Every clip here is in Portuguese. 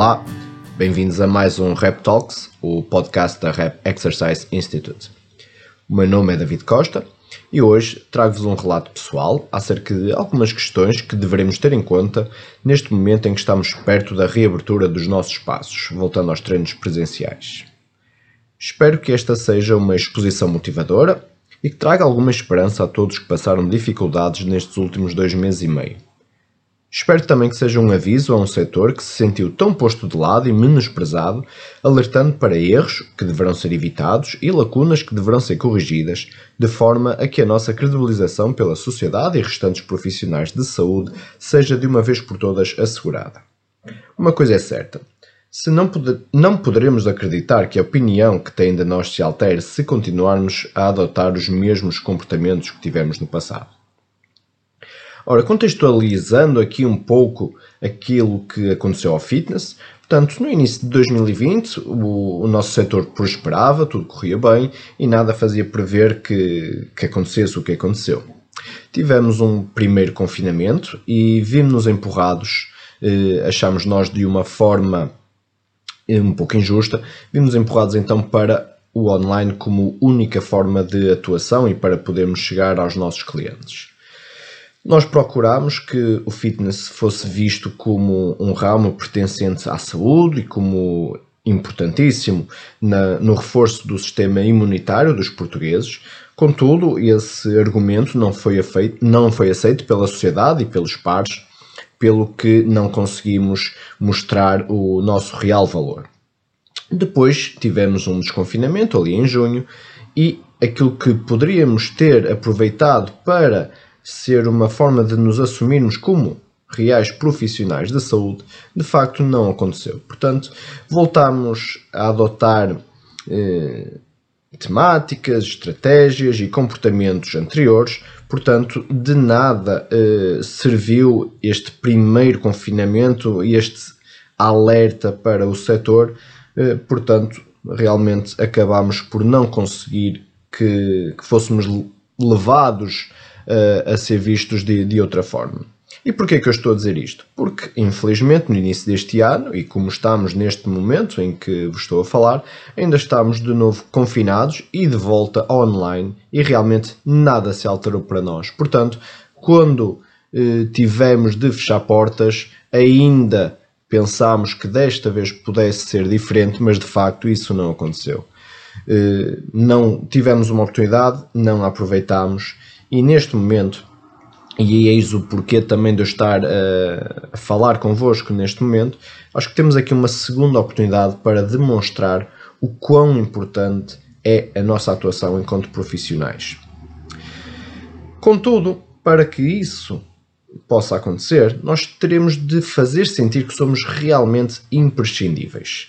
Olá, bem-vindos a mais um Rap Talks, o podcast da Rap Exercise Institute. O meu nome é David Costa e hoje trago-vos um relato pessoal acerca de algumas questões que devemos ter em conta neste momento em que estamos perto da reabertura dos nossos espaços, voltando aos treinos presenciais. Espero que esta seja uma exposição motivadora e que traga alguma esperança a todos que passaram dificuldades nestes últimos dois meses e meio. Espero também que seja um aviso a um setor que se sentiu tão posto de lado e menosprezado, alertando para erros que deverão ser evitados e lacunas que deverão ser corrigidas, de forma a que a nossa credibilização pela sociedade e restantes profissionais de saúde seja de uma vez por todas assegurada. Uma coisa é certa: se não, não poderemos acreditar que a opinião que têm de nós se altere se continuarmos a adotar os mesmos comportamentos que tivemos no passado. Ora, contextualizando aqui um pouco aquilo que aconteceu ao fitness, portanto, no início de 2020 o, o nosso setor prosperava, tudo corria bem e nada fazia prever que, que acontecesse o que aconteceu. Tivemos um primeiro confinamento e vimos-nos empurrados, eh, achamos nós de uma forma eh, um pouco injusta, vimos empurrados então para o online como única forma de atuação e para podermos chegar aos nossos clientes. Nós procurámos que o fitness fosse visto como um ramo pertencente à saúde e como importantíssimo na, no reforço do sistema imunitário dos portugueses. Contudo, esse argumento não foi, afeito, não foi aceito pela sociedade e pelos pares, pelo que não conseguimos mostrar o nosso real valor. Depois tivemos um desconfinamento ali em junho e aquilo que poderíamos ter aproveitado para ser uma forma de nos assumirmos como reais profissionais da saúde, de facto não aconteceu. Portanto, voltamos a adotar eh, temáticas, estratégias e comportamentos anteriores, portanto, de nada eh, serviu este primeiro confinamento e este alerta para o setor, eh, portanto, realmente acabamos por não conseguir que, que fôssemos levados uh, a ser vistos de, de outra forma. E porquê que eu estou a dizer isto? Porque, infelizmente, no início deste ano, e como estamos neste momento em que vos estou a falar, ainda estamos de novo confinados e de volta online e realmente nada se alterou para nós. Portanto, quando eh, tivemos de fechar portas, ainda pensámos que desta vez pudesse ser diferente, mas de facto isso não aconteceu. Eh, não tivemos uma oportunidade, não aproveitámos e neste momento, e eis o porquê também de eu estar a, a falar convosco neste momento, acho que temos aqui uma segunda oportunidade para demonstrar o quão importante é a nossa atuação enquanto profissionais. Contudo, para que isso possa acontecer, nós teremos de fazer sentir que somos realmente imprescindíveis.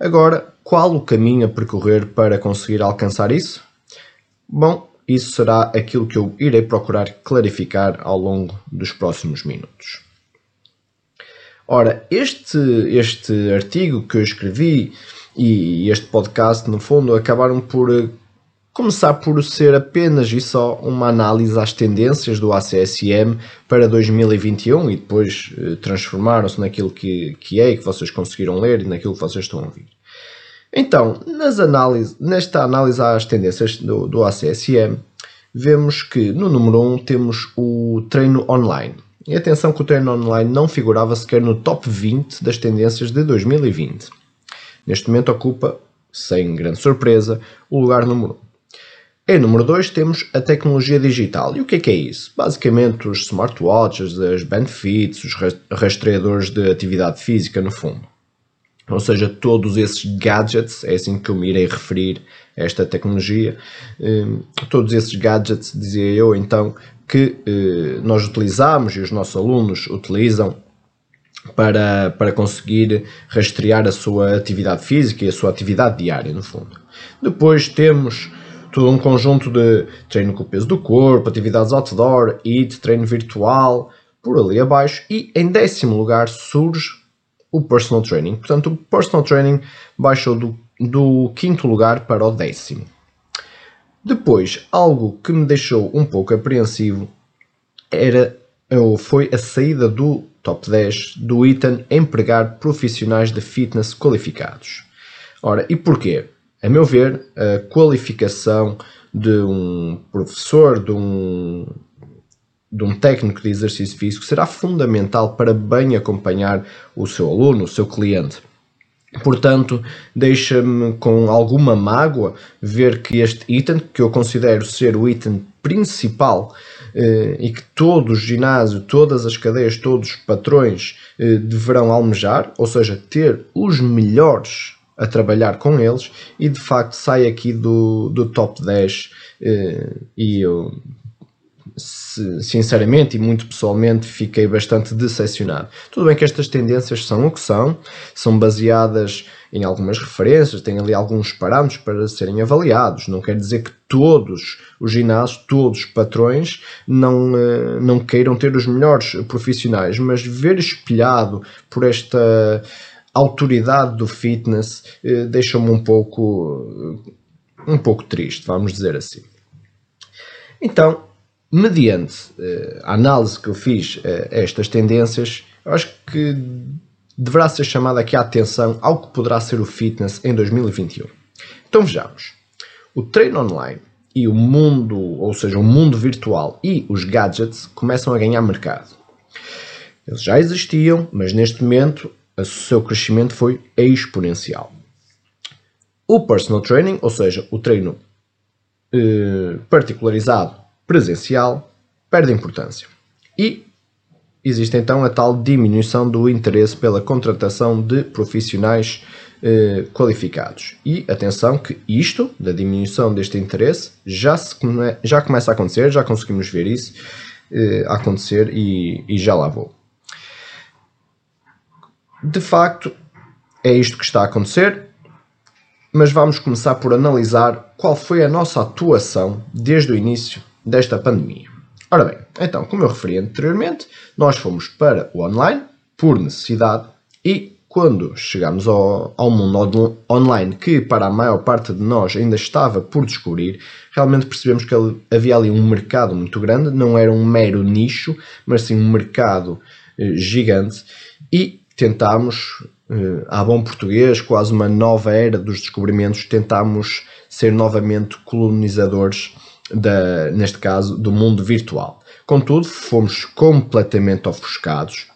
Agora, qual o caminho a percorrer para conseguir alcançar isso? Bom, isso será aquilo que eu irei procurar clarificar ao longo dos próximos minutos. Ora, este, este artigo que eu escrevi e este podcast, no fundo, acabaram por eh, começar por ser apenas e só uma análise às tendências do ACSM para 2021 e depois eh, transformaram-se naquilo que, que é e que vocês conseguiram ler e naquilo que vocês estão a ouvir. Então, nas análises, nesta análise às tendências do, do ACSM, vemos que no número 1 temos o treino online. E atenção que o treino online não figurava sequer no top 20 das tendências de 2020. Neste momento ocupa, sem grande surpresa, o lugar número 1. Em número 2 temos a tecnologia digital. E o que é que é isso? Basicamente os smartwatches, as bandfits, os rastreadores de atividade física no fundo. Ou seja, todos esses gadgets, é assim que eu me irei referir a esta tecnologia, hum, todos esses gadgets, dizia eu então, que eh, nós utilizamos e os nossos alunos utilizam para, para conseguir rastrear a sua atividade física e a sua atividade diária, no fundo. Depois temos todo um conjunto de treino com o peso do corpo, atividades outdoor, IT, treino virtual, por ali abaixo, e em décimo lugar surge o personal training. Portanto, o personal training baixou do, do quinto lugar para o décimo. Depois, algo que me deixou um pouco apreensivo era ou foi a saída do top 10 do item empregar profissionais de fitness qualificados. Ora, e porquê? A meu ver, a qualificação de um professor, de um, de um técnico de exercício físico será fundamental para bem acompanhar o seu aluno, o seu cliente. Portanto, deixa-me com alguma mágoa ver que este item, que eu considero ser o item principal eh, e que todo o ginásio, todas as cadeias, todos os patrões eh, deverão almejar, ou seja, ter os melhores a trabalhar com eles, e de facto sai aqui do, do top 10 eh, e eu sinceramente e muito pessoalmente fiquei bastante decepcionado. Tudo bem que estas tendências são o que são, são baseadas em algumas referências, têm ali alguns parâmetros para serem avaliados. Não quer dizer que todos os ginásios, todos os patrões não, eh, não queiram ter os melhores profissionais, mas ver espelhado por esta autoridade do fitness eh, deixa-me um pouco um pouco triste, vamos dizer assim. Então, mediante uh, a análise que eu fiz uh, a estas tendências, eu acho que deverá ser chamada aqui a atenção ao que poderá ser o fitness em 2021. Então vejamos. O treino online e o mundo, ou seja, o mundo virtual e os gadgets começam a ganhar mercado. Eles já existiam, mas neste momento o seu crescimento foi exponencial. O personal training, ou seja, o treino eh, particularizado presencial perde importância. E existe então a tal diminuição do interesse pela contratação de profissionais eh, qualificados. E atenção que isto, da diminuição deste interesse, já, se come, já começa a acontecer, já conseguimos ver isso eh, acontecer e, e já lá vou. De facto, é isto que está a acontecer, mas vamos começar por analisar qual foi a nossa atuação desde o início desta pandemia. Ora bem, então, como eu referi anteriormente, nós fomos para o online por necessidade e quando chegámos ao, ao mundo online, que para a maior parte de nós ainda estava por descobrir, realmente percebemos que havia ali um mercado muito grande, não era um mero nicho, mas sim um mercado eh, gigante. E tentámos, eh, a bom português, quase uma nova era dos descobrimentos, tentámos ser novamente colonizadores da, neste caso, do mundo virtual. Contudo, fomos completamente ofuscados,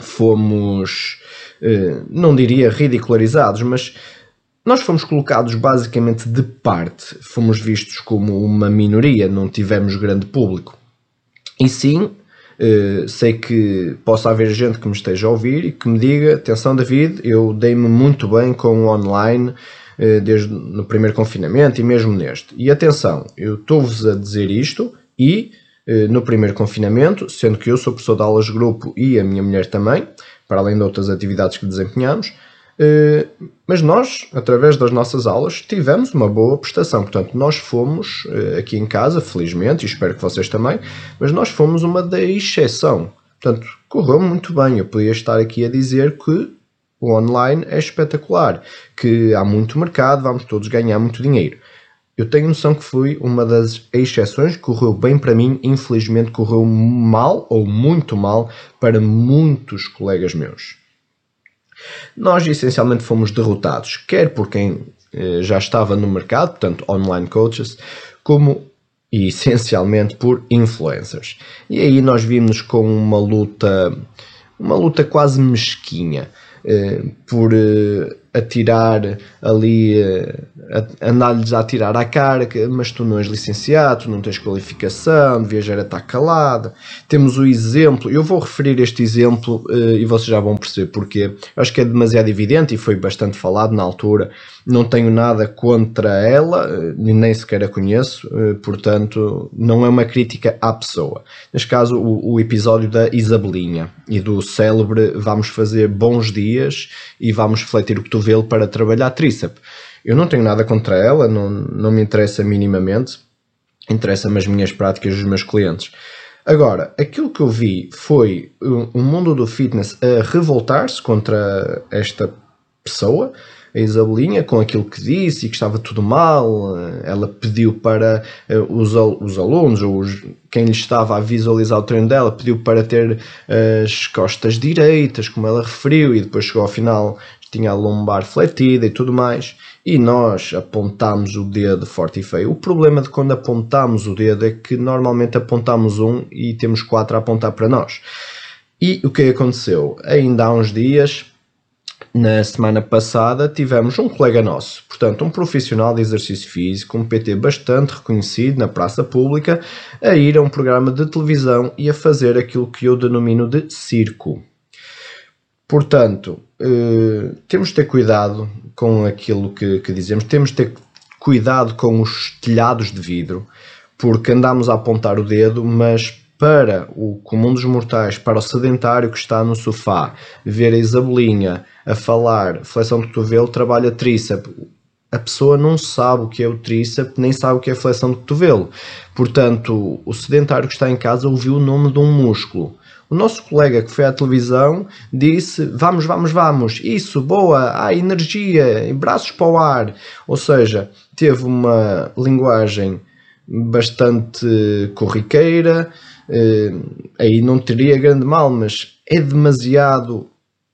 fomos, eh, não diria ridicularizados, mas nós fomos colocados basicamente de parte, fomos vistos como uma minoria, não tivemos grande público. E sim, eh, sei que possa haver gente que me esteja a ouvir e que me diga: atenção, David, eu dei-me muito bem com o online desde no primeiro confinamento e mesmo neste. E atenção, eu estou-vos a dizer isto e eh, no primeiro confinamento, sendo que eu sou professor de aulas de grupo e a minha mulher também, para além de outras atividades que desempenhamos, eh, mas nós, através das nossas aulas, tivemos uma boa prestação. Portanto, nós fomos aqui em casa, felizmente, e espero que vocês também, mas nós fomos uma da exceção. Portanto, correu muito bem. Eu podia estar aqui a dizer que o online é espetacular, que há muito mercado, vamos todos ganhar muito dinheiro. Eu tenho noção que fui uma das exceções, correu bem para mim, infelizmente correu mal ou muito mal para muitos colegas meus. Nós essencialmente fomos derrotados, quer por quem eh, já estava no mercado, portanto online coaches, como e essencialmente por influencers. E aí nós vimos com uma luta, uma luta quase mesquinha por eh, atirar ali, uh, andar-lhes a atirar à cara, mas tu não és licenciado, tu não tens qualificação, devias já estar calado. Temos o exemplo, eu vou referir este exemplo e vocês já vão perceber porque acho que é demasiado evidente e foi bastante falado na altura. Não tenho nada contra ela, nem sequer a conheço, portanto, não é uma crítica à pessoa. Neste caso, o, o episódio da Isabelinha e do célebre Vamos fazer bons dias e vamos refletir o que tu para trabalhar tríceps. Eu não tenho nada contra ela, não, não me interessa minimamente, interessa-me as minhas práticas dos meus clientes. Agora, aquilo que eu vi foi o mundo do fitness a revoltar-se contra esta pessoa, a Isabelinha com aquilo que disse e que estava tudo mal. Ela pediu para os, os alunos, ou os, quem lhe estava a visualizar o treino dela, pediu para ter as costas direitas, como ela referiu, e depois chegou ao final, tinha a lombar fletida e tudo mais e nós apontamos o dedo forte e feio. O problema de quando apontamos o dedo é que normalmente apontamos um e temos quatro a apontar para nós. E o que aconteceu? Ainda há uns dias, na semana passada, tivemos um colega nosso, portanto, um profissional de exercício físico, um PT bastante reconhecido na praça pública, a ir a um programa de televisão e a fazer aquilo que eu denomino de circo. Portanto, eh, temos de ter cuidado com aquilo que, que, dizemos, temos de ter cuidado com os telhados de vidro, porque andamos a apontar o dedo, mas para o comum dos mortais, para o sedentário que está no sofá, ver a Isabelinha a falar flexão de cotovelo, trabalha tríceps. A pessoa não sabe o que é o tríceps, nem sabe o que é flexão de cotovelo. Portanto, o sedentário que está em casa ouviu o nome de um músculo o nosso colega que foi à televisão disse: Vamos, vamos, vamos, isso, boa, há energia, braços para o ar. Ou seja, teve uma linguagem bastante corriqueira, eh, aí não teria grande mal, mas é demasiado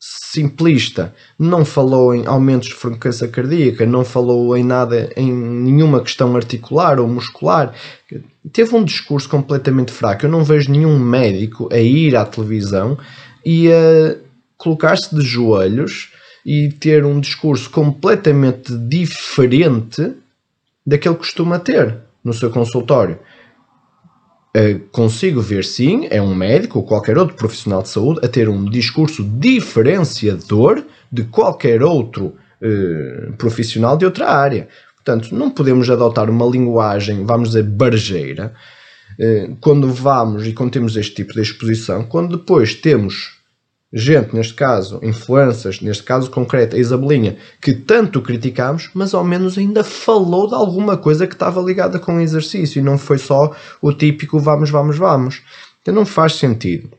simplista, não falou em aumentos de frequência cardíaca, não falou em nada, em nenhuma questão articular ou muscular. Teve um discurso completamente fraco. Eu não vejo nenhum médico a ir à televisão e a colocar-se de joelhos e ter um discurso completamente diferente daquele que costuma ter no seu consultório. Uh, consigo ver sim, é um médico ou qualquer outro profissional de saúde a ter um discurso diferenciador de qualquer outro uh, profissional de outra área. Portanto, não podemos adotar uma linguagem, vamos dizer, barjeira, uh, quando vamos e quando temos este tipo de exposição, quando depois temos gente, neste caso, influências, neste caso concreto, a Isabelinha, que tanto criticámos, mas ao menos ainda falou de alguma coisa que estava ligada com o exercício e não foi só o típico vamos, vamos, vamos. Então não faz sentido.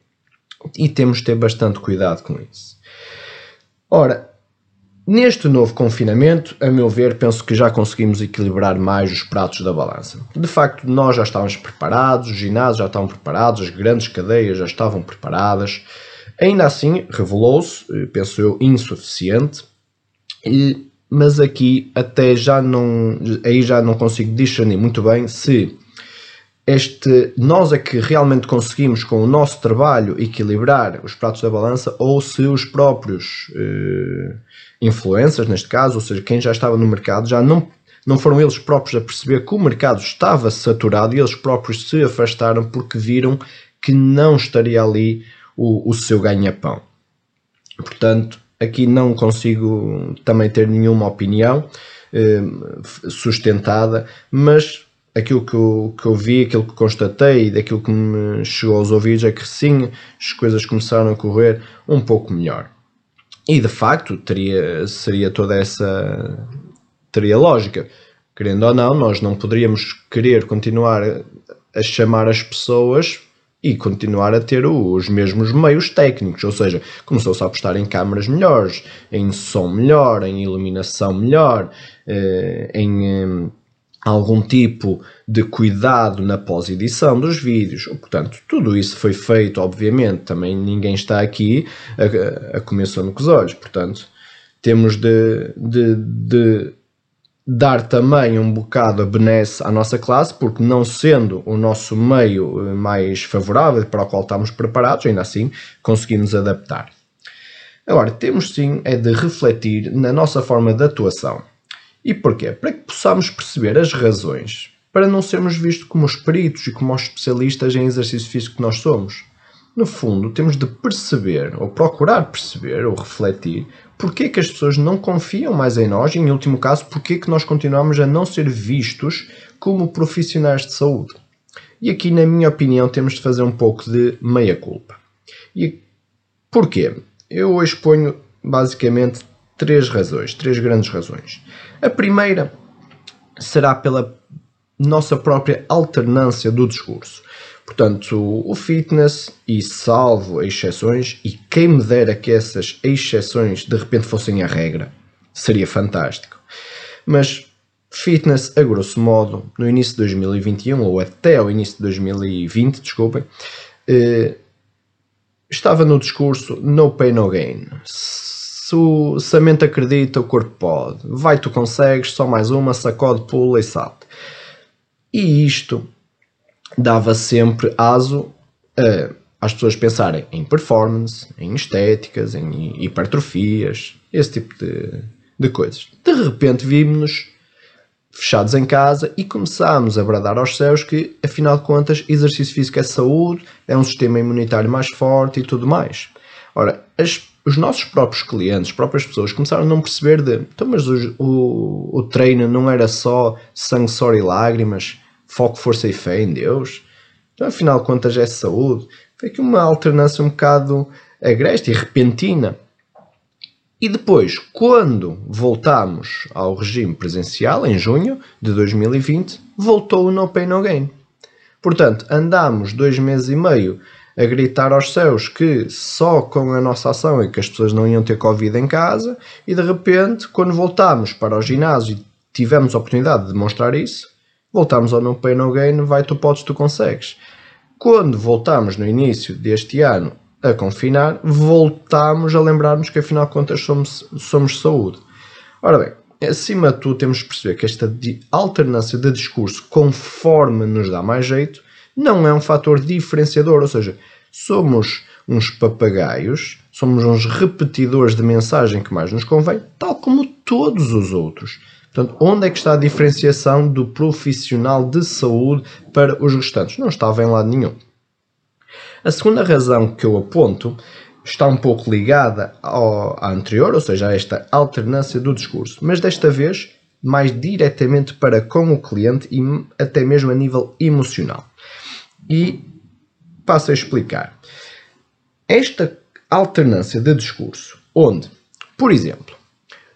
E temos de ter bastante cuidado com isso. Ora, neste novo confinamento, a meu ver, penso que já conseguimos equilibrar mais os pratos da balança. De facto, nós já estávamos preparados, os ginásios já estavam preparados, as grandes cadeias já estavam preparadas Ainda assim, revelou-se, eh, penso eu, insuficiente, mas aqui até já não, aí já não consigo discernir muito bem se este, nós é que realmente conseguimos com o nosso trabalho equilibrar os pratos da balança ou se os próprios eh, influencers, neste caso, ou seja, quem já estava no mercado, já não, não foram eles próprios a perceber que o mercado estava saturado e eles próprios se afastaram porque viram que não estaria ali o, o seu ganha-pão. Portanto, aqui não consigo também ter nenhuma opinião eh, sustentada, mas aquilo que eu, que eu vi, aquilo que constatei, daquilo que me chegou aos ouvidos é que sim, as coisas começaram a correr um pouco melhor. E de facto teria, seria toda essa teria lógica. Querendo ou não, nós não poderíamos querer continuar a chamar as pessoas e continuar a ter os mesmos meios técnicos, ou seja, começou-se a apostar em câmaras melhores, em som melhor, em iluminação melhor, eh, em eh, algum tipo de cuidado na pós-edição dos vídeos. Portanto, tudo isso foi feito, obviamente, também ninguém está aqui a, a comer sono com os olhos, portanto, temos de, de, de dar também um bocado a benesse à nossa classe, porque não sendo o nosso meio eh, mais favorável para o qual estamos preparados, ainda assim conseguimos adaptar. Agora, temos sim é de refletir na nossa forma de atuação. E porquê? Para que possamos perceber as razões para não sermos vistos como os peritos e como os especialistas em exercício físico que nós somos. No fundo, temos de perceber, ou procurar perceber, ou refletir, porque que as pessoas não confiam mais em nós e, em último caso, porque que nós continuamos a não ser vistos como profissionais de saúde. E aqui, na minha opinião, temos de fazer um pouco de meia-culpa. E porquê? Eu hoje ponho basicamente três razões, três grandes razões. A primeira será pela nossa própria alternância do discurso. Portanto, o fitness, e salvo exceções, e quem me dera que essas exceções de repente fossem a regra, seria fantástico. Mas fitness, a grosso modo, no início de 2021 ou até ao início de 2020, desculpem, eh, estava no discurso no pain no gain. Se, se a mente acredita, o corpo pode. Vai, tu consegues, só mais uma, sacode, pula e salta. E isto dava sempre aso a, às pessoas pensarem em performance, em estéticas, em hipertrofias, esse tipo de, de coisas. De repente vimos-nos fechados em casa e começámos a bradar aos céus que, afinal de contas, exercício físico é saúde, é um sistema imunitário mais forte e tudo mais. Ora, as, os nossos próprios clientes, próprias pessoas, começaram a não perceber de então, mas o, o, o treino não era só sangue, suor e lágrimas, foco, força e fé em Deus. Então, afinal de contas, é saúde. Foi aqui uma alternância um bocado agreste e repentina. E depois, quando voltámos ao regime presencial, em junho de 2020, voltou o No Pain No Gain. Portanto, andámos dois meses e meio a gritar aos céus que só com a nossa ação é que as pessoas não iam ter Covid em casa e de repente, quando voltámos para o ginásio e tivemos a oportunidade de demonstrar isso, voltámos ao No Pain No Gain, vai tu podes, tu consegues. Quando voltámos no início deste ano a confinar, voltámos a lembrarmos que afinal de contas somos, somos saúde. Ora bem, acima de tudo temos de perceber que esta alternância de discurso conforme nos dá mais jeito não é um fator diferenciador, ou seja, somos uns papagaios, somos uns repetidores de mensagem que mais nos convém, tal como todos os outros. Portanto, onde é que está a diferenciação do profissional de saúde para os restantes? Não estava em lado nenhum. A segunda razão que eu aponto está um pouco ligada ao, à anterior, ou seja, a esta alternância do discurso, mas desta vez mais diretamente para com o cliente e até mesmo a nível emocional. E passo a explicar. Esta alternância de discurso, onde, por exemplo,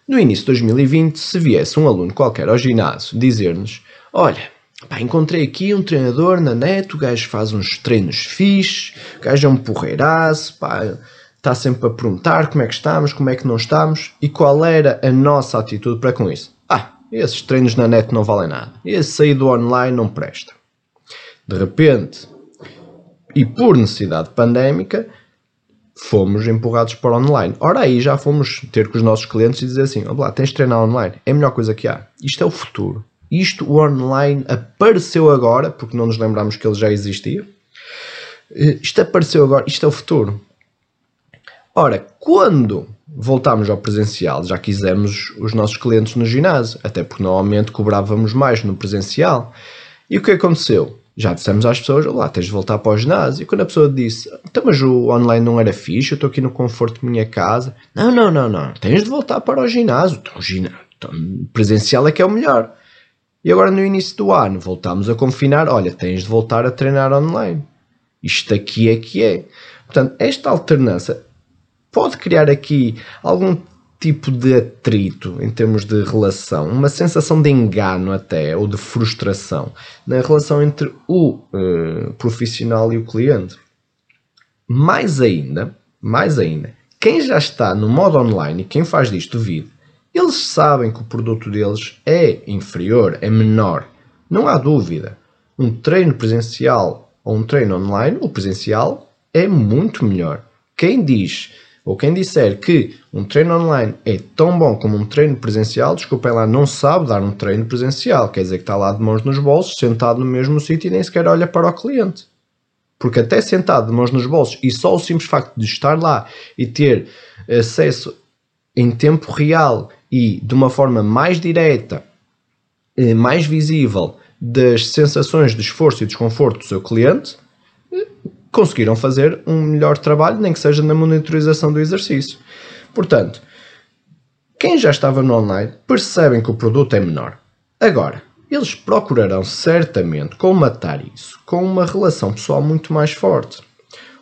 no início de 2020, se viesse um aluno qualquer ao ginásio dizer-nos: Olha, Pá, encontrei aqui um treinador na net, o gajo faz uns treinos fixes, o gajo é um porreiraço, pá, está sempre a perguntar como é que estamos, como é que não estamos e qual era a nossa atitude para com isso. Ah, esses treinos na net não valem nada, esse sair do online não presta. De repente, e por necessidade pandémica, fomos empurrados para online. Ora aí já fomos ter com os nossos clientes e dizer assim, olá, tens de treinar online, é a melhor coisa que há. Isto é o futuro. Isto, o online, apareceu agora, porque não nos lembramos que ele já existia. Eh, isto apareceu agora, isto é o futuro. Ora, quando voltámos ao presencial, já quisemos os nossos clientes no ginásio, até porque normalmente cobrávamos mais no presencial. E o que aconteceu? Já dissemos às pessoas, lá tens de voltar para o ginásio. E quando a pessoa disse, então mas o online não era fixe, eu estou aqui no conforto da minha casa. Não, não, não, não, tens de voltar para o ginásio. Então, o ginásio, então, presencial é que é o melhor. E agora no início do ano voltámos a confinar, olha, tens de voltar a treinar online. Isto aqui é que é. Portanto, esta alternância pode criar aqui algum tipo de atrito em termos de relação, uma sensação de engano até, ou de frustração na relação entre o uh, profissional e o cliente. Mais ainda, mais ainda, quem já está no modo online e quem faz disto vídeo eles sabem que o produto deles é inferior, é menor. Não há dúvida. Um treino presencial ou um treino online, o presencial é muito melhor. Quem diz ou quem disser que um treino online é tão bom como um treino presencial, desculpem lá, não sabe dar um treino presencial. Quer dizer que está lá de mãos nos bolsos, sentado no mesmo sítio e nem sequer olha para o cliente. Porque até sentado de mãos nos bolsos e só o simples facto de estar lá e ter acesso em tempo real e de uma forma mais direta, eh, mais visível das sensações de esforço e desconforto do seu cliente, conseguiram fazer um melhor trabalho, nem que seja na monitorização do exercício. Portanto, quem já estava no online percebem que o produto é menor. Agora, eles procurarão certamente colmatar isso com uma relação pessoal muito mais forte.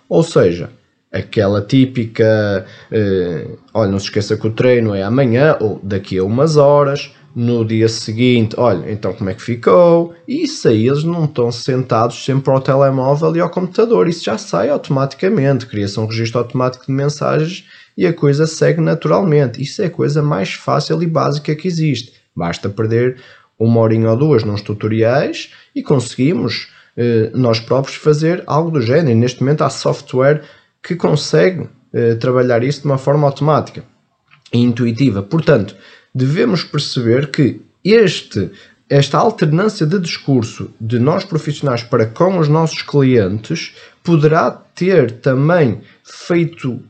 Ou seja, aquela típica, eh, olha, não se esqueça que o treino é amanhã ou daqui a umas horas, no dia seguinte, olha, então como é que ficou? Isso aí eles não estão sentados sempre ao telemóvel e ao computador, isso já sai automaticamente, cria-se um registro automático de mensagens e a coisa segue naturalmente. Isso é a coisa mais fácil e básica que existe. Basta perder uma horinha ou duas nos tutoriais e conseguimos eh, nós próprios fazer algo do género. E neste momento há software que consegue eh, trabalhar isso de uma forma automática e intuitiva. Portanto, devemos perceber que este esta alternância de discurso de nós profissionais para com os nossos clientes poderá ter também feito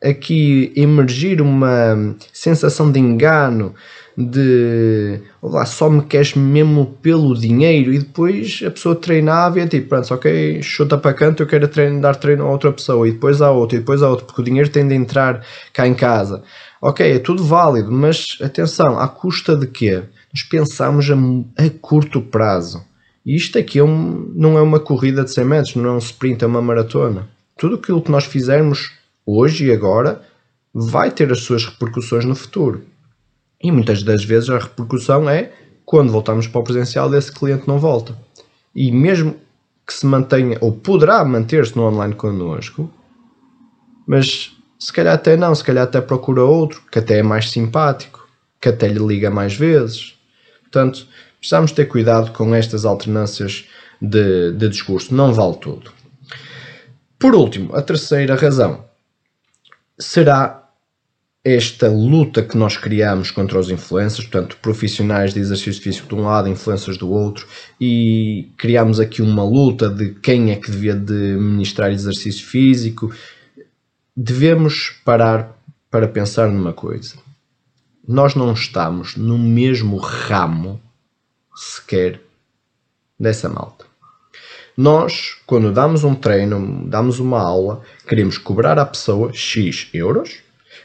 aqui emergir uma sensação de engano, de lá, só me queres mesmo pelo dinheiro e depois a pessoa treinava e é tipo, pronto, ok, chuta para canto, eu quero treino, dar treino a outra pessoa e depois a outra e depois a outra, porque o dinheiro tem de entrar cá em casa. Ok, é tudo válido, mas atenção, à custa de quê? Nós pensamos a, a curto prazo. E isto aqui é um, não é uma corrida de 100 metros, não é um sprint, é uma maratona. Tudo aquilo que nós fizermos hoje e agora vai ter as suas repercussões no futuro. E muitas das vezes a repercussão é quando voltamos para o presencial desse cliente não volta. E mesmo que se mantenha, ou poderá manter-se no online connosco, mas se calhar até não, se calhar até procura outro, que até é mais simpático, que até lhe liga mais vezes. Portanto, precisamos ter cuidado com estas alternâncias de, de discurso, não vale tudo. Por último, a terceira razão será esta luta que nós criamos contra os influencers, portanto, profissionais de exercício físico de um lado, influencers do outro, e criamos aqui uma luta de quem é que devia de ministrar exercício físico, devemos parar para pensar numa coisa. Nós não estamos no mesmo ramo sequer dessa malta. Nós, quando damos um treino, damos uma aula, queremos cobrar à pessoa X euros,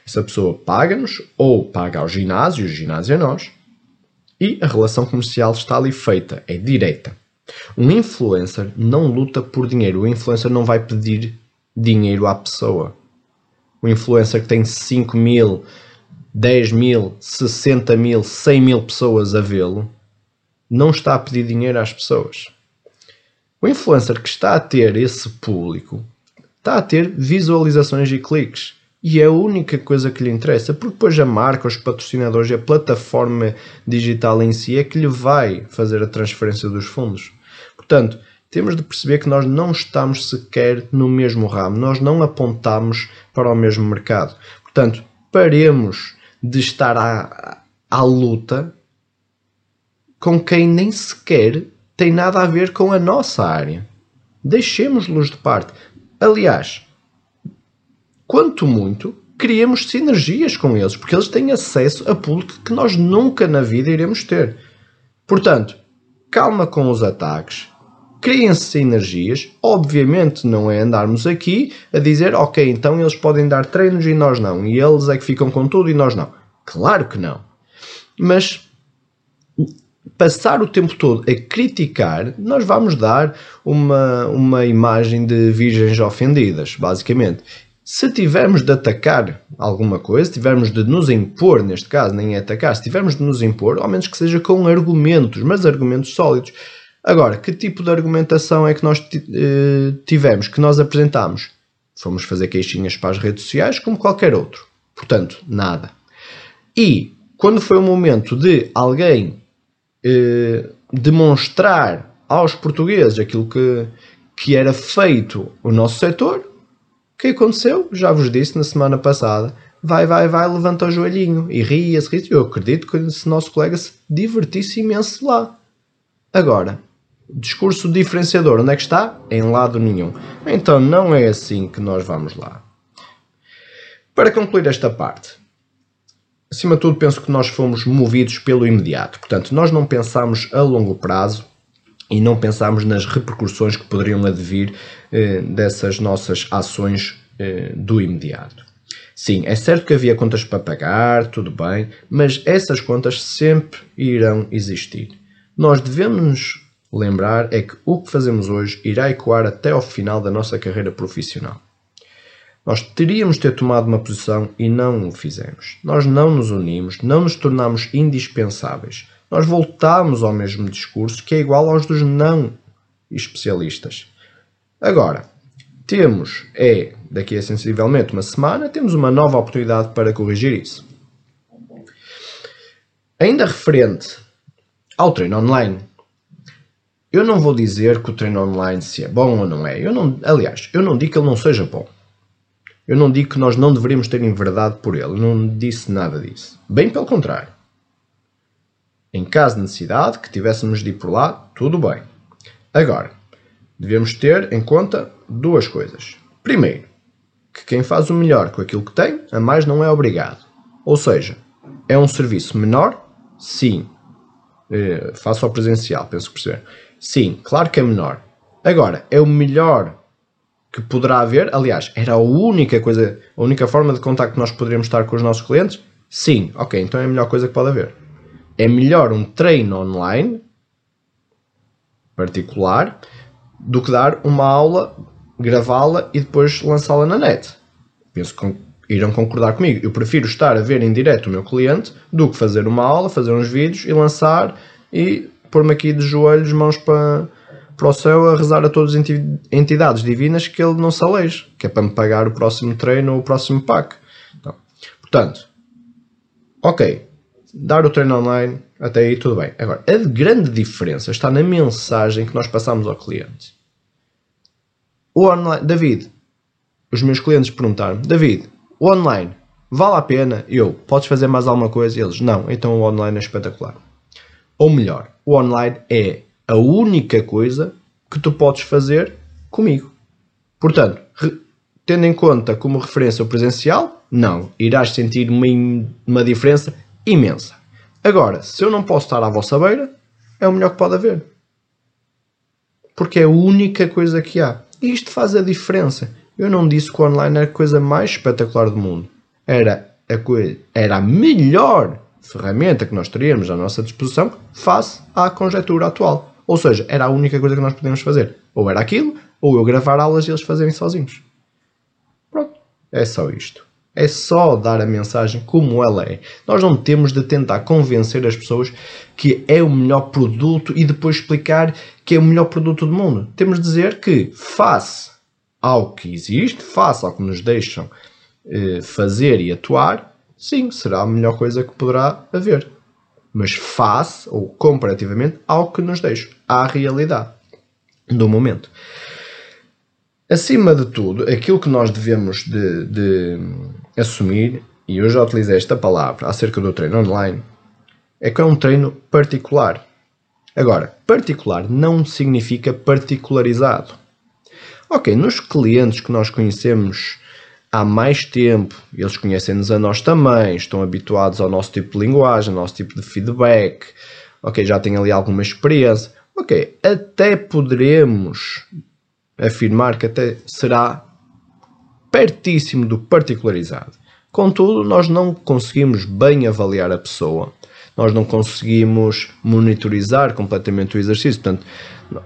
essa pessoa paga-nos ou paga ao ginásio, o ginásio a nós, e a relação comercial está ali feita, é direta. Um influencer não luta por dinheiro, o influencer não vai pedir dinheiro à pessoa. O influencer que tem 5 mil, 10 mil, 60 mil, 100 mil pessoas a vê-lo, não está a pedir dinheiro às pessoas. O influencer que está a ter esse público está a ter visualizações e cliques. E é a única coisa que lhe interessa, porque depois a marca, os patrocinadores a plataforma digital em si é que lhe vai fazer a transferência dos fundos. Portanto, temos de perceber que nós não estamos sequer no mesmo ramo, nós não apontamos para o mesmo mercado. Portanto, paremos de estar à, à luta com quem nem sequer tem nada a ver com a nossa área. Deixemos-los de parte. Aliás, quanto muito, criemos sinergias com eles, porque eles têm acesso a público que nós nunca na vida iremos ter. Portanto, calma com os ataques, criem-se sinergias. Obviamente, não é andarmos aqui a dizer, ok, então eles podem dar treinos e nós não, e eles é que ficam com tudo e nós não. Claro que não. Mas passar o tempo todo a criticar, nós vamos dar uma, uma imagem de virgens ofendidas, basicamente. Se tivermos de atacar alguma coisa, tivermos de nos impor, neste caso, nem é atacar, se tivermos de nos impor, ao menos que seja com argumentos, mas argumentos sólidos. Agora, que tipo de argumentação é que nós eh, tivemos, que nós apresentamos? Fomos fazer queixinhas para as redes sociais como qualquer outro. Portanto, nada. E quando foi o momento de alguém eh, demonstrar aos portugueses aquilo que, que era feito o nosso setor, o que aconteceu? Já vos disse na semana passada. Vai, vai, vai, levanta o joelhinho e ria-se, ria Eu acredito que esse nosso colega se divertisse imenso lá. Agora, discurso diferenciador, onde é que está? Em lado nenhum. Então não é assim que nós vamos lá. Para concluir esta parte, acima de tudo, penso que nós fomos movidos pelo imediato. Portanto, nós não pensamos a longo prazo e não pensamos nas repercussões que poderiam advir eh, dessas nossas ações eh, do imediato. Sim, é certo que havia contas para pagar, tudo bem, mas essas contas sempre irão existir. Nós devemos nos lembrar é que o que fazemos hoje irá ecoar até ao final da nossa carreira profissional. Nós teríamos de ter tomado uma posição e não o fizemos. Nós não nos unimos, não nos tornamos indispensáveis. Nós voltamos ao mesmo discurso que é igual aos dos não especialistas. Agora, temos é, daqui a sensivelmente uma semana, temos uma nova oportunidade para corrigir isso. Ainda referente ao treino online, eu não vou dizer que o treino online se é bom ou não é. Eu não, aliás, eu não digo que ele não seja bom. Eu não digo que nós não deveríamos ter verdade por ele. Eu não disse nada disso. Bem pelo contrário. Em caso de necessidade, que tivéssemos de ir por lá, tudo bem. Agora, devemos ter em conta duas coisas. Primeiro, que quem faz o melhor com aquilo que tem, a mais não é obrigado. Ou seja, é um serviço menor? Sim. Eh, faço ao presencial, penso perceber. Sim, claro que é menor. Agora, é o melhor que poderá haver? Aliás, era a única coisa, a única forma de contacto que nós poderíamos estar com os nossos clientes? Sim, ok, então é a melhor coisa que pode haver. É melhor um treino online particular do que dar uma aula, gravá-la e depois lançá-la na net. Penso que irão concordar comigo. Eu prefiro estar a ver em direto o meu cliente do que fazer uma aula, fazer uns vídeos e lançar e pôr-me aqui de joelhos, mãos para, para o céu, a rezar a todas as entidades divinas que ele não se aleje, que é para me pagar o próximo treino ou o próximo pack. Então, portanto, ok, dar o treino online, até aí tudo bem. Agora, a grande diferença está na mensagem que nós passamos ao cliente. O online, David, os meus clientes perguntaram David, o online vale a pena? Eu, podes fazer mais alguma coisa? Eles, não, então o online é espetacular. Ou melhor, o online é a única coisa que tu podes fazer comigo. Portanto, tendo em conta como referência o presencial, não, irás sentir uma, uma diferença imensa. Agora, se eu não posso estar à vossa beira, é o melhor que pode haver. Porque é a única coisa que há. E isto faz a diferença. Eu não disse que o online era a coisa mais espetacular do mundo. Era a, coisa, era a melhor ferramenta que nós teríamos à nossa disposição face à conjectura atual. Ou seja, era a única coisa que nós podíamos fazer. Ou era aquilo, ou eu gravar aulas e eles fazerem sozinhos. Pronto. É só isto. É só dar a mensagem como ela é. Nós não temos de tentar convencer as pessoas que é o melhor produto e depois explicar que é o melhor produto do mundo. Temos de dizer que, face ao que existe, face ao que nos deixam eh, fazer e atuar, sim, será a melhor coisa que poderá haver. Mas face, ou comparativamente, ao que nos deixa, à realidade do momento. Acima de tudo, aquilo que nós devemos de, de assumir, e eu já utilizei esta palavra acerca do treino online, é que é um treino particular. Agora, particular não significa particularizado. Ok, nos clientes que nós conhecemos há mais tempo, eles conhecem-nos a nós também, estão habituados ao nosso tipo de linguagem, ao nosso tipo de feedback, ok, já têm ali alguma experiência, ok, até poderemos afirmar que até será pertíssimo do particularizado. Contudo, nós não conseguimos bem avaliar a pessoa, nós não conseguimos monitorizar completamente o exercício, portanto,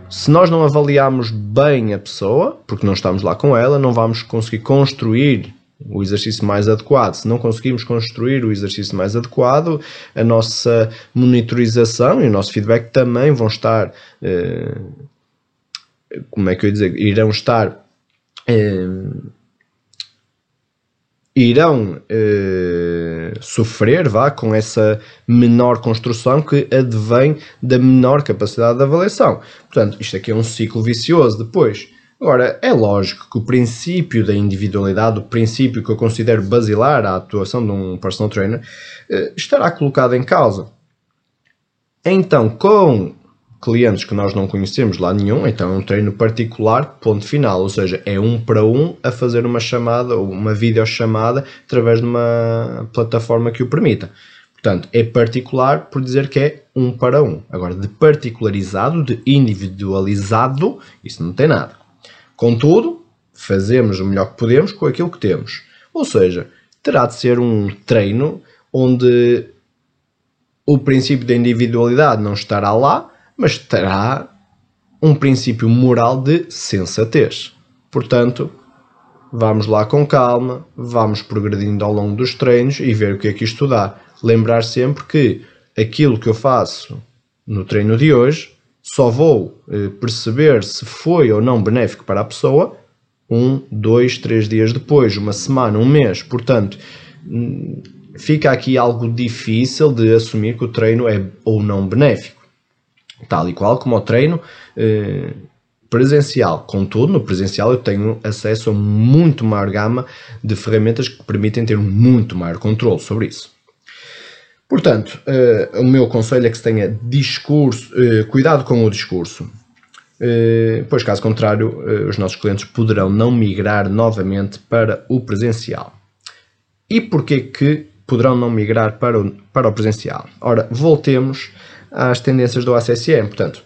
se nós não avaliarmos bem a pessoa, porque não estamos lá com ela, não vamos conseguir construir o exercício mais adequado. Se não conseguimos construir o exercício mais adequado, a nossa monitorização e o nosso feedback também vão estar, eh, como é que eu ia dizer, irão estar eh, irão eh, sofrer vá, com essa menor construção que advém da menor capacidade de avaliação. Portanto, isto aqui é um ciclo vicioso depois. Agora, é lógico que o princípio da individualidade, o princípio que eu considero basilar à atuação de um personal trainer, eh, estará colocado em causa. Então, com clientes que nós não conhecemos lá nenhum, então é um treino particular, ponto final, ou seja, é um para um a fazer uma chamada ou uma videochamada através de uma plataforma que o permita. Portanto, é particular por dizer que é um para um. Agora, de particularizado, de individualizado, isso não tem nada. Contudo, fazemos o melhor que podemos com aquilo que temos. Ou seja, terá de ser um treino onde o princípio da individualidade não estará lá, mas terá um princípio moral de sensatez. Portanto, vamos lá com calma, vamos progredindo ao longo dos treinos e ver o que é que isto dá. Lembrar sempre que aquilo que eu faço no treino de hoje só vou eh, perceber se foi ou não benéfico para a pessoa um, dois, três dias depois, uma semana, um mês. Portanto, hum, fica aqui algo difícil de assumir que o treino é ou não benéfico. Tal e qual como o treino eh, presencial. Contudo, no presencial eu tenho acesso a muito maior gama de ferramentas que permitem ter muito maior controle sobre isso. Portanto, uh, o meu conselho é que se tenha discurso, uh, cuidado com o discurso, pois caso contrário, os nossos clientes poderão não migrar novamente para o presencial. E porquê que poderão não migrar para o, para o presencial? Ora, voltemos às tendências do ACSM. Portanto,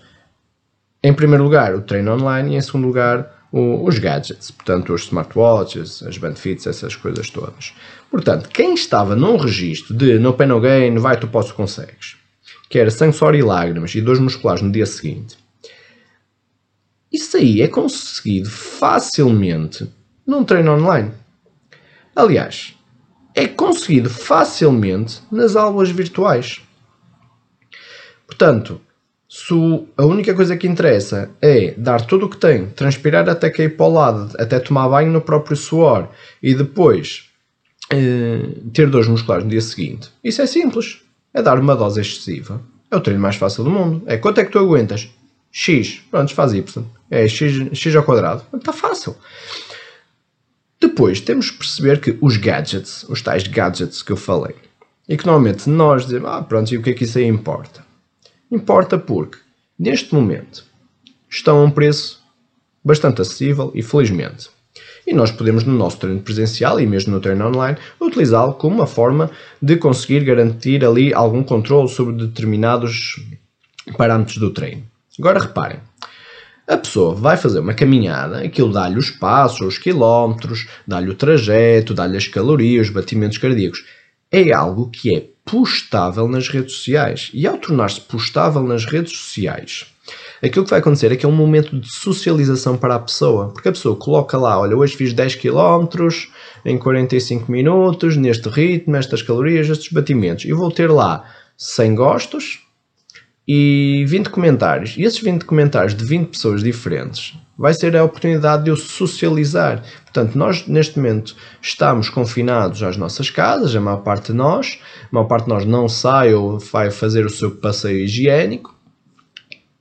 em primeiro lugar, o treino online e em segundo lugar, o, os gadgets, portanto, os smartwatches, as bandfits, essas coisas todas. Portanto, quem estava num registro de no pain no gain, vai, tu posso, consegues, que era sangue, suor e lágrimas e dores musculares no dia seguinte, isso aí é conseguido facilmente num treino online. Aliás, é conseguido facilmente nas aulas virtuais. Portanto, se a única coisa que interessa é dar tudo o que tem, transpirar até cair para o lado, até tomar banho no próprio suor e depois eh, ter dores musculares no dia seguinte, isso é simples. É dar uma dose excessiva. É o treino mais fácil do mundo. É quanto é que tu aguentas? X. Pronto, faz Y. É X, X ao quadrado. Está fácil. Depois temos que perceber que os gadgets, os tais gadgets que eu falei, e que normalmente nós dizemos, ah, pronto, e o que é que isso aí importa? Importa porque, neste momento, estão a um preço bastante acessível e felizmente. E nós podemos, no nosso treino presencial e mesmo no treino online, utilizá-lo como uma forma de conseguir garantir ali algum controle sobre determinados parâmetros do treino. Agora reparem, a pessoa vai fazer uma caminhada, aquilo dá-lhe os passos, os quilómetros, dá-lhe o trajeto, dá-lhe as calorias, os batimentos cardíacos. É algo que é postável nas redes sociais. E ao tornar-se postável nas redes sociais, aquilo que vai acontecer é que é um momento de socialização para a pessoa. Porque a pessoa coloca lá, olha, hoje fiz 10 km em 45 minutos, neste ritmo, estas calorias, estes batimentos. E vou ter lá 100 gostos e 20 comentários. E esses 20 comentários de 20 pessoas diferentes vai ser a oportunidade de eu socializar. Portanto, nós neste momento estamos confinados às nossas casas, a maior parte de nós, a maior parte de nós não sai ou vai fazer o seu passeio higiênico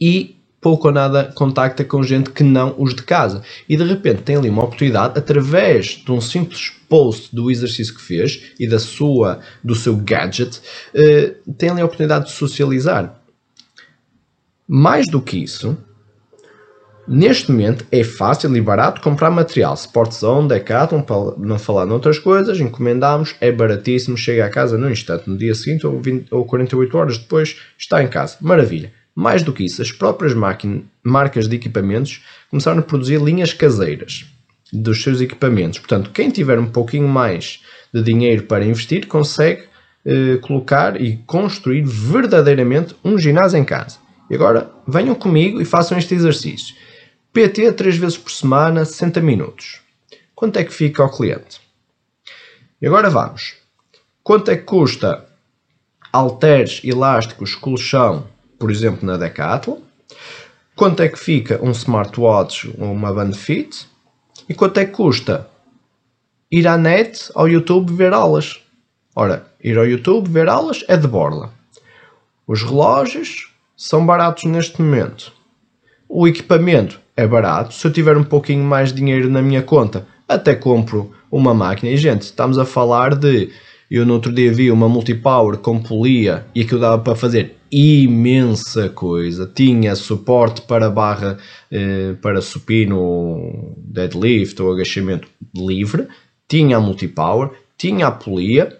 e pouco ou nada contacta com gente que não os de casa. E de repente tem ali uma oportunidade, através de um simples post do exercício que fez e da sua, do seu gadget, eh, tem ali a oportunidade de socializar. Mais do que isso, Neste momento é fácil e barato comprar material. Sportzone, Decathlon, para não falar noutras coisas, encomendamos, é baratíssimo, chega a casa no instante, no dia seguinte ou, 20, ou 48 horas depois está em casa. Maravilha. Mais do que isso, as próprias marcas de equipamentos começaram a produzir linhas caseiras dos seus equipamentos. Portanto, quem tiver um pouquinho mais de dinheiro para investir consegue eh, colocar e construir verdadeiramente um ginásio em casa. E agora venham comigo e façam este exercício. PT 3 vezes por semana, 60 minutos. Quanto é que fica ao cliente? E agora vamos. Quanto é que custa halteres elásticos colchão, por exemplo, na Decathlon? Quanto é que fica um smartwatch ou uma band fit? E quanto é que custa ir à net, ao YouTube, ver aulas? Ora, ir ao YouTube ver aulas é de borla. Os relógios são baratos neste momento. O equipamento é barato. Se eu tiver um pouquinho mais de dinheiro na minha conta, até compro uma máquina. E gente, estamos a falar de. Eu no outro dia vi uma multipower com polia e aquilo dava para fazer imensa coisa. Tinha suporte para barra, eh, para supino, deadlift ou agachamento livre. Tinha a multipower, tinha a polia.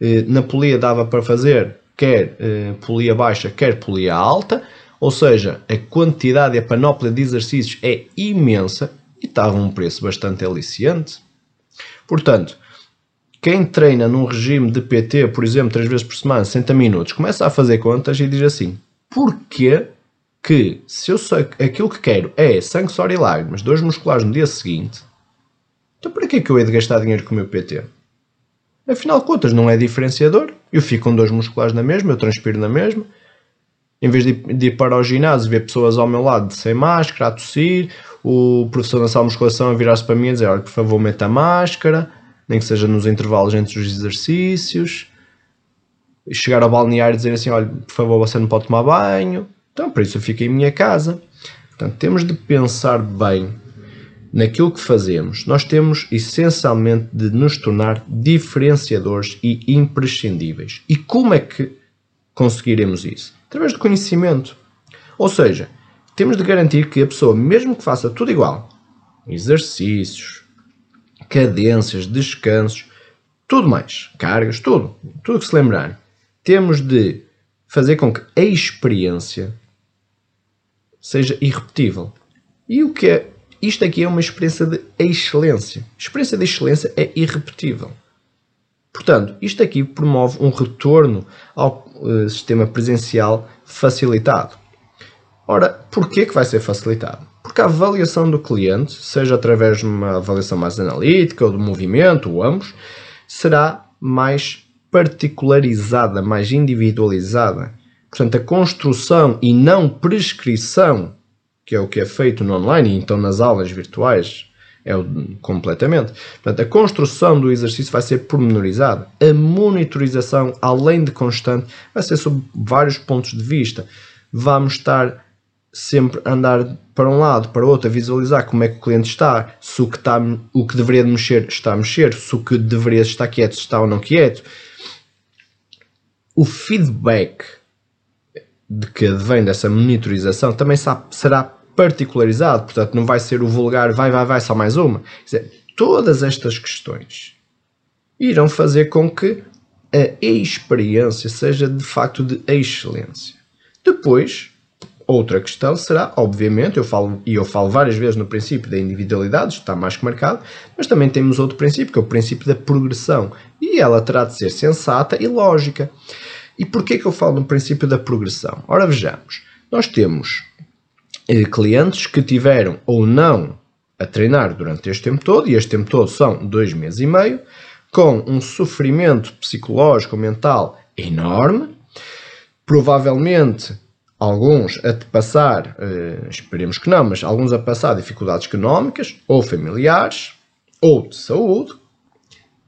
Eh, na polia dava para fazer quer eh, polia baixa, quer polia alta ou seja, a quantidade e a panóplia de exercícios é imensa e estava um preço bastante aliciante. Portanto, quem treina num regime de PT, por exemplo, 3 vezes por semana, 60 minutos, começa a fazer contas e diz assim: porquê que, se eu sei aquilo que quero é sangue, suor e lágrimas, dores musculares no dia seguinte, então para que é que eu hei de gastar dinheiro com o meu PT? Afinal de contas, não é diferenciador. Eu fico com dores musculares na mesma, eu transpiro na mesma, em vez de, de ir para o ginásio ver pessoas ao meu lado sem máscara, a tossir, o professor da sala de musculação a virar-se para mim e dizer: Olha, por favor, meta a máscara, nem que seja nos intervalos entre os exercícios. Chegar ao balneário e dizer assim: Olha, por favor, você não pode tomar banho. Então, por isso eu fico em minha casa. Portanto, temos de pensar bem naquilo que fazemos. Nós temos essencialmente de nos tornar diferenciadores e imprescindíveis. E como é que conseguiremos isso? Através do conhecimento. Ou seja, temos de garantir que a pessoa, mesmo que faça tudo igual, exercícios, cadências, descansos, tudo mais, cargas, tudo, tudo que se lembrar, temos de fazer com que a experiência seja irrepetível. E o que é? Isto aqui é uma experiência de excelência. Experiência de excelência é irrepetível. Portanto, isto aqui promove um retorno ao uh, sistema presencial facilitado. Ora, porquê que vai ser facilitado? Porque a avaliação do cliente, seja através de uma avaliação mais analítica ou do movimento, ou ambos, será mais particularizada, mais individualizada. Portanto, a construção e não prescrição, que é o que é feito no online então nas aulas virtuais, é o, completamente. Portanto, a construção do exercício vai ser pormenorizada. A monitorização, além de constante, vai ser sob vários pontos de vista. Vamos estar sempre a andar para um lado, para outro, a visualizar como é que o cliente está, se o que, está, o que deveria de mexer está a mexer, se o que deveria estar quieto está ou não quieto. O feedback de que advém dessa monitorização também será particularizado, portanto não vai ser o vulgar vai, vai, vai, só mais uma. Dizer, todas estas questões irão fazer com que a experiência seja de facto de excelência. Depois, outra questão será, obviamente, eu falo e eu falo várias vezes no princípio da individualidade, está mais que marcado, mas também temos outro princípio, que é o princípio da progressão, e ela terá de ser sensata e lógica. E porquê que eu falo no princípio da progressão? Ora, vejamos. Nós temos clientes que tiveram ou não a treinar durante este tempo todo, e este tempo todo são dois meses e meio, com um sofrimento psicológico mental enorme, provavelmente alguns a passar, eh, esperemos que não, mas alguns a passar dificuldades económicas ou familiares ou de saúde,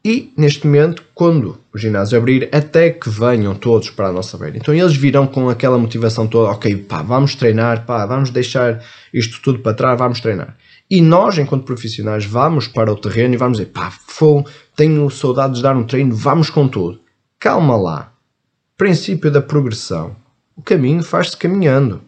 e neste momento, quando o ginásio abrir, até que venham todos para a nossa beira. Então eles virão com aquela motivação toda, ok, pá, vamos treinar, pá, vamos deixar isto tudo para trás, vamos treinar. E nós, enquanto profissionais, vamos para o terreno e vamos dizer, pá, fô, tenho saudades de dar um treino, vamos com tudo. Calma lá. Princípio da progressão. O caminho faz-se caminhando.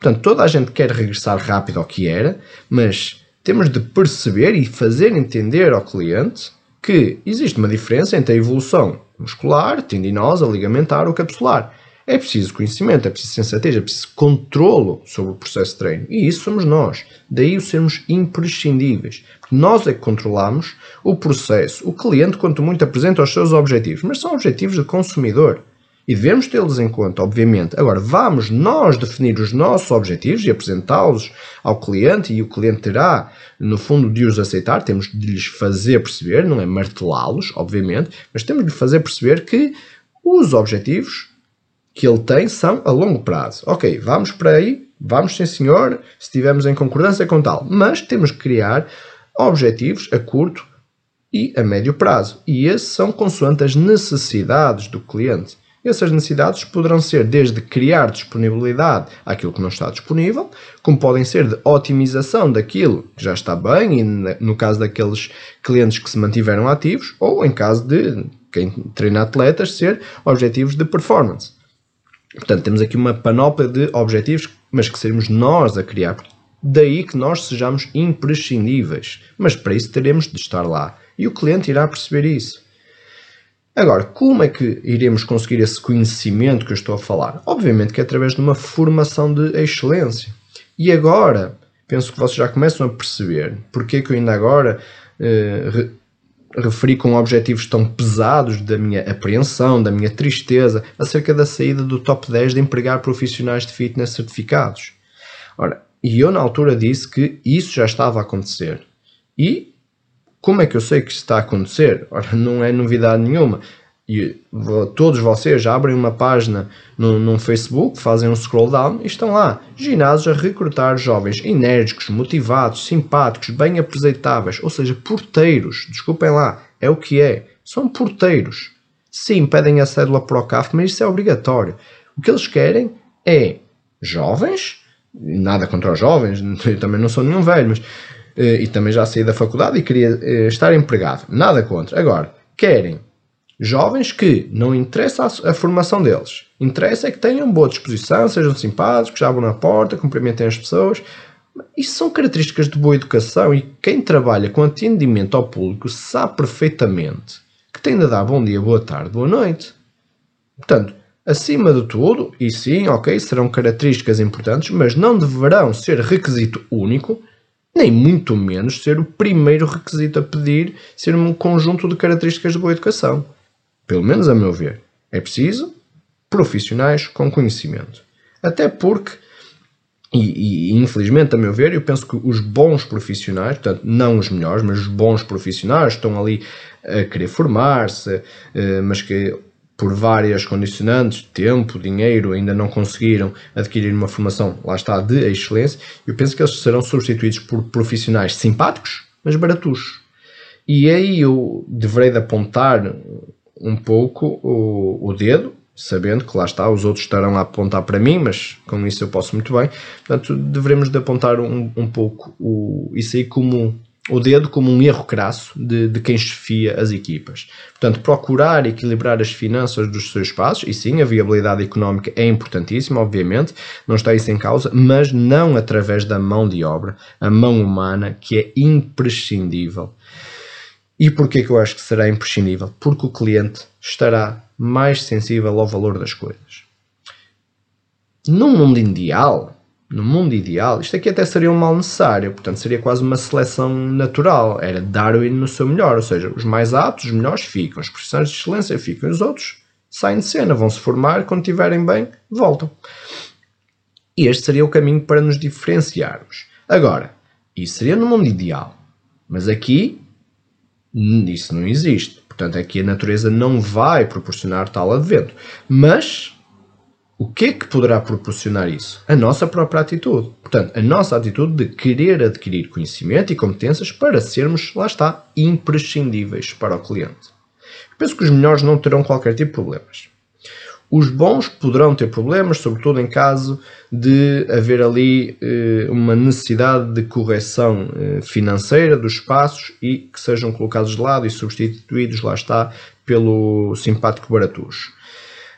Portanto, toda a gente quer regressar rápido ao que era, mas temos de perceber e fazer entender ao cliente que existe uma diferença entre a evolução muscular, tendinosa, ligamentar ou capsular. É preciso conhecimento, é preciso sensatez, é preciso controlo sobre o processo de treino. E isso somos nós. Daí o sermos imprescindíveis. Nós é que controlamos o processo. O cliente, quanto muito, apresenta os seus objetivos, mas são objetivos de consumidor. E devemos tê-los em conta, obviamente. Agora, vamos nós definir os nossos objetivos e apresentá-los ao cliente, e o cliente terá, no fundo, de os aceitar. Temos de lhes fazer perceber, não é martelá-los, obviamente, mas temos de fazer perceber que os objetivos que ele tem são a longo prazo. Ok, vamos para aí, vamos sim senhor, se estivermos em concordância com tal, mas temos que criar objetivos a curto e a médio prazo. E esses são consoante as necessidades do cliente. Essas necessidades poderão ser desde criar disponibilidade àquilo que não está disponível, como podem ser de otimização daquilo que já está bem, e no caso daqueles clientes que se mantiveram ativos, ou em caso de quem treina atletas, ser objetivos de performance. Portanto, temos aqui uma panóplia de objetivos, mas que seremos nós a criar. Daí que nós sejamos imprescindíveis. Mas para isso teremos de estar lá. E o cliente irá perceber isso. Agora, como é que iremos conseguir esse conhecimento que eu estou a falar? Obviamente que é através de uma formação de excelência. E agora, penso que vocês já começam a perceber porque é que eu ainda agora eh, re, referi com objetivos tão pesados da minha apreensão, da minha tristeza, acerca da saída do top 10 de empregar profissionais de fitness certificados. Ora, e eu na altura disse que isso já estava a acontecer. E como é que eu sei que está a acontecer? Ora, não é novidade nenhuma. e todos vocês abrem uma página no, no Facebook, fazem um scroll down e estão lá ginásios a recrutar jovens enérgicos, motivados, simpáticos, bem apresentáveis, ou seja, porteiros. Desculpem lá, é o que é. São porteiros. Sim, pedem a cédula para o CAF, mas isso é obrigatório. O que eles querem é jovens, nada contra os jovens, eu também não sou nenhum velho, mas e também já saí da faculdade e queria eh, estar empregado, nada contra. Agora, querem jovens que não interessa a, formação deles, interessa é que tenham boa disposição, sejam simpáticos, abram na porta, cumprimentem as pessoas. Isso são características de boa educação e quem trabalha com atendimento ao público sabe perfeitamente que tem de dar bom dia, boa tarde, boa noite. Portanto, acima de tudo, e sim, ok, serão características importantes, mas não deverão ser requisito único, nem muito menos ser o primeiro requisito a pedir ser um conjunto de características de boa educação. Pelo menos a meu ver. É preciso profissionais com conhecimento. Até porque, e, e, infelizmente a meu ver, eu penso que os bons profissionais, portanto, não os melhores, mas os bons profissionais estão ali a querer formar-se, eh, mas que por várias condicionantes, tempo, dinheiro, ainda não conseguiram adquirir uma formação, lá está, de excelência, eu penso que eles serão substituídos por profissionais simpáticos, mas baratos. E aí eu deverei de apontar um pouco o, o dedo, sabendo que lá está, os outros estarão a apontar para mim, mas com isso eu posso muito bem. Portanto, devemos de apontar um, um pouco o, isso aí como o dedo como um erro crasso de, de quem chefia as equipas. Portanto, procurar equilibrar as finanças dos seus espaços, e sim, a viabilidade económica é importantíssima, obviamente, não está isso em causa, mas não através da mão de obra, a mão humana, que é imprescindível. E porquê que eu acho que será imprescindível? Porque o cliente estará mais sensível ao valor das coisas. No mundo ideal, no mundo ideal, isto aqui até seria um mal necessário, portanto seria quase uma seleção natural, era Darwin no seu melhor, ou seja, os mais aptos, os melhores ficam, os profissionais de excelência ficam, os outros saem de cena, vão se formar, quando estiverem bem, voltam. E este seria o caminho para nos diferenciarmos. Agora, isso seria no mundo ideal, mas aqui isso não existe. Portanto, aqui a natureza não vai proporcionar tal advento. Mas o que é que poderá proporcionar isso? A nossa própria atitude. Portanto, a nossa atitude de querer adquirir conhecimento e competências para sermos, lá está, imprescindíveis para o cliente. penso que os melhores não terão qualquer tipo de problemas. Os bons poderão ter problemas, sobretudo em caso de haver ali eh, uma necessidade de correção eh, financeira dos espaços e que sejam colocados de lado e substituídos, lá está, pelo simpático baratucho.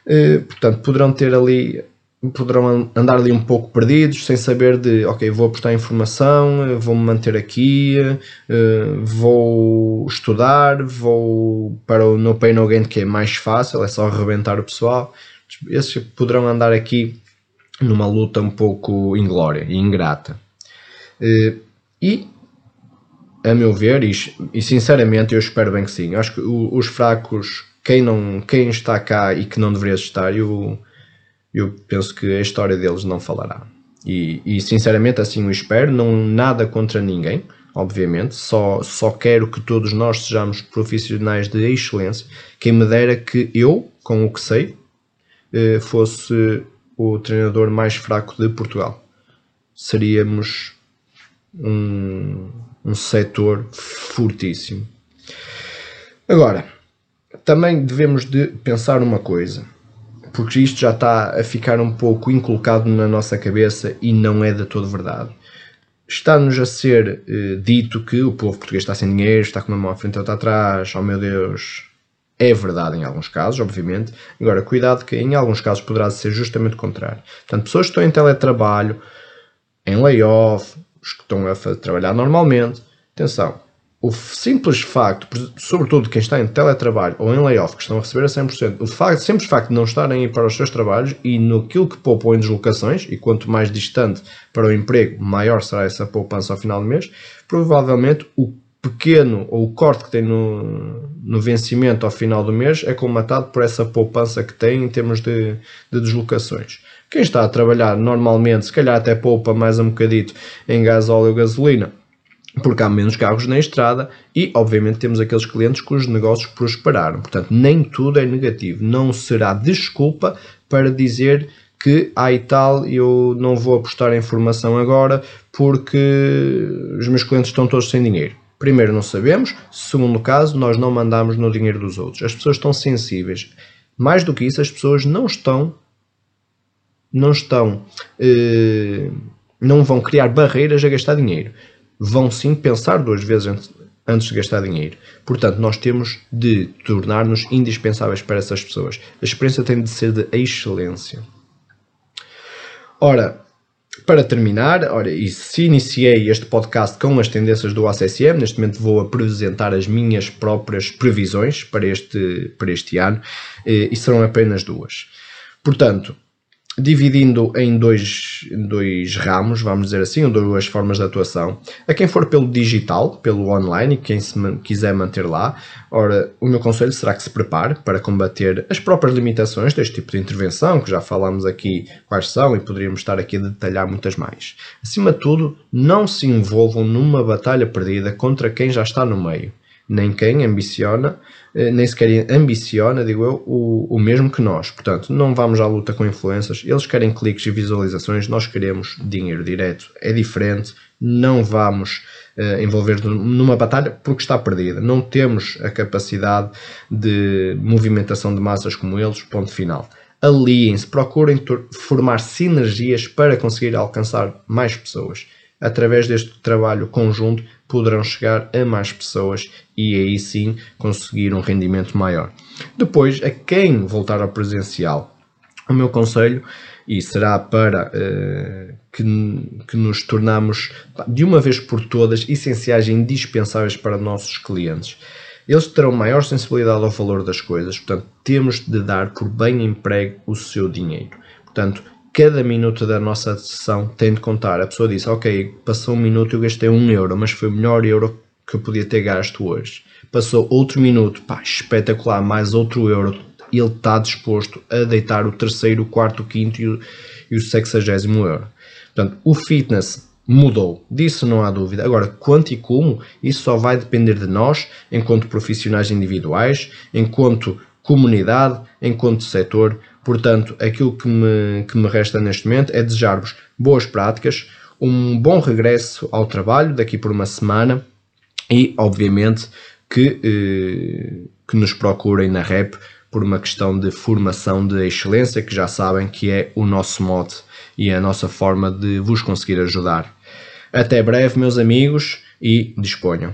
Eh, portanto, poderão ter ali poderão andar ali um pouco perdidos, sem saber de, ok, vou apostar em formação, vou-me manter aqui, vou estudar, vou para o No Pay No Gain, que é mais fácil, é só arrebentar o pessoal. Esses poderão andar aqui numa luta um pouco inglória e ingrata. E, a meu ver, e sinceramente eu espero bem que sim, acho que os fracos, quem, não, quem está cá e que não deveria estar, eu eu penso que a história deles não falará. E, e sinceramente assim o espero, não nada contra ninguém, obviamente, só, só quero que todos nós sejamos profissionais de excelência. Quem me dera que eu, com o que sei, eh, fosse o treinador mais fraco de Portugal. Seríamos um, um setor fortíssimo. Agora, também devemos de pensar uma coisa porque isto já está a ficar um pouco inculcado na nossa cabeça e não é de todo verdade. Está-nos a ser eh, dito que o povo português está sem dinheiro, está com uma mão à frente e outra atrás, oh meu Deus. É verdade em alguns casos, obviamente. Agora, cuidado que em alguns casos poderá ser justamente o contrário. Portanto, pessoas que estão em teletrabalho, em layoff, os que estão a trabalhar normalmente, atenção, o simples facto, sobretudo quem está em teletrabalho ou em layoff, que estão a receber a 100%, o facto, simples facto de não estarem a ir para os seus trabalhos e no que poupam em deslocações, e quanto mais distante para o emprego, maior será essa poupança ao final do mês, provavelmente o pequeno ou o corte que tem no, no vencimento ao final do mês é colmatado por essa poupança que tem em termos de, de deslocações. Quem está a trabalhar normalmente, se calhar até poupa mais um bocadito em gás, óleo gasolina, porque há menos carros na estrada e, obviamente, temos aqueles clientes cujos negócios prosperaram. Portanto, nem tudo é negativo. Não será desculpa para dizer que, ah e tal, eu não vou apostar em formação agora porque os meus clientes estão todos sem dinheiro. Primeiro, não sabemos. Segundo caso, nós não mandamos no dinheiro dos outros. As pessoas estão sensíveis. Mais do que isso, as pessoas não estão. Não estão. Eh, não vão criar barreiras a gastar dinheiro vão sim pensar duas vezes antes, de gastar dinheiro. Portanto, nós temos de tornar-nos indispensáveis para essas pessoas. A experiência tem de ser de excelência. Ora, para terminar, ora, e se iniciei este podcast com as tendências do ACSM, neste momento vou apresentar as minhas próprias previsões para este, para este ano, eh, e serão apenas duas. Portanto, dividindo em dois, dois ramos, vamos dizer assim, ou duas formas de atuação. A quem for pelo digital, pelo online, e quem se quiser manter lá, ora, o meu conselho será que se prepare para combater as próprias limitações deste tipo de intervenção, que já falámos aqui quais são e poderíamos estar aqui a detalhar muitas mais. Acima de tudo, não se envolvam numa batalha perdida contra quem já está no meio nem quem ambiciona, eh, nem sequer ambiciona, digo eu, o, o mesmo que nós. Portanto, não vamos à luta com influências, eles querem cliques e visualizações, nós queremos dinheiro direto. É diferente, não vamos uh, envolver numa batalha porque está perdida. Não temos a capacidade de movimentação de massas como eles, ponto final. Aliem-se, procurem formar sinergias para conseguir alcançar mais pessoas através deste trabalho conjunto, poderão chegar a mais pessoas e aí sim conseguir um rendimento maior. Depois, a quem voltar ao presencial, o meu conselho, e será para uh, que, que nos tornamos de uma vez por todas essenciais e indispensáveis para nossos clientes. Eles terão maior sensibilidade ao valor das coisas, portanto, temos de dar por bem emprego o seu dinheiro. Portanto, cada minuto da nossa sessão tem de contar. A pessoa disse, ok, passou um minuto e eu gastei um euro, mas foi o melhor euro que eu podia ter gasto hoje. Passou outro minuto, pá, espetacular, mais outro euro. Ele está disposto a deitar o terceiro, o quarto, o quinto e o, e o sexagésimo euro. Portanto, o fitness mudou, disso não há dúvida. Agora, quanto e como, isso só vai depender de nós, enquanto profissionais individuais, enquanto comunidade, enquanto setor, Portanto, aquilo que me, que me resta neste momento é desejar-vos boas práticas, um bom regresso ao trabalho daqui por uma semana e, obviamente, que, eh, que nos procurem na REP por uma questão de formação de excelência, que já sabem que é o nosso mote e a nossa forma de vos conseguir ajudar. Até breve, meus amigos, e disponham.